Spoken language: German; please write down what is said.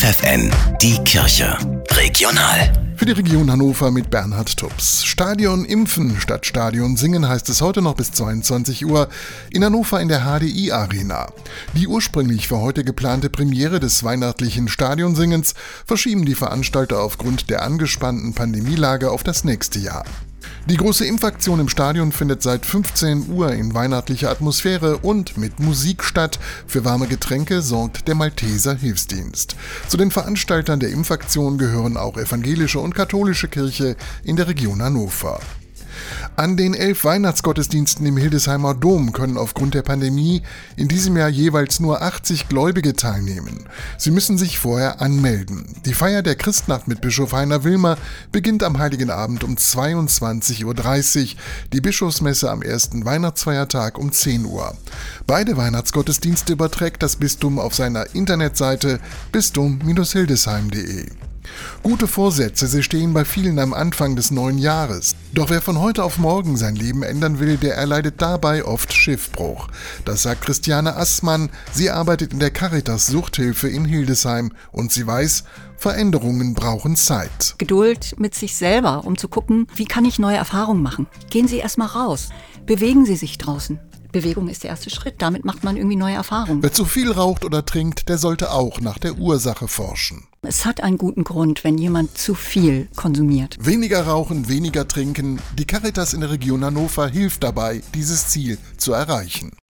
FFN, die Kirche. Regional. Für die Region Hannover mit Bernhard Tubbs. Stadion impfen statt Stadion singen heißt es heute noch bis 22 Uhr in Hannover in der HDI Arena. Die ursprünglich für heute geplante Premiere des weihnachtlichen Stadionsingens verschieben die Veranstalter aufgrund der angespannten Pandemielage auf das nächste Jahr. Die große Impfaktion im Stadion findet seit 15 Uhr in weihnachtlicher Atmosphäre und mit Musik statt. Für warme Getränke sorgt der Malteser Hilfsdienst. Zu den Veranstaltern der Impfaktion gehören auch evangelische und katholische Kirche in der Region Hannover. An den elf Weihnachtsgottesdiensten im Hildesheimer Dom können aufgrund der Pandemie in diesem Jahr jeweils nur 80 Gläubige teilnehmen. Sie müssen sich vorher anmelden. Die Feier der Christnacht mit Bischof Heiner Wilmer beginnt am Heiligen Abend um 22.30 Uhr, die Bischofsmesse am ersten Weihnachtsfeiertag um 10 Uhr. Beide Weihnachtsgottesdienste überträgt das Bistum auf seiner Internetseite bistum-hildesheim.de. Gute Vorsätze, sie stehen bei vielen am Anfang des neuen Jahres. Doch wer von heute auf morgen sein Leben ändern will, der erleidet dabei oft Schiffbruch. Das sagt Christiane Assmann. Sie arbeitet in der Caritas Suchthilfe in Hildesheim und sie weiß, Veränderungen brauchen Zeit. Geduld mit sich selber, um zu gucken, wie kann ich neue Erfahrungen machen. Gehen Sie erstmal raus. Bewegen Sie sich draußen. Bewegung ist der erste Schritt. Damit macht man irgendwie neue Erfahrungen. Wer zu viel raucht oder trinkt, der sollte auch nach der Ursache forschen. Es hat einen guten Grund, wenn jemand zu viel konsumiert. Weniger rauchen, weniger trinken. Die Caritas in der Region Hannover hilft dabei, dieses Ziel zu erreichen.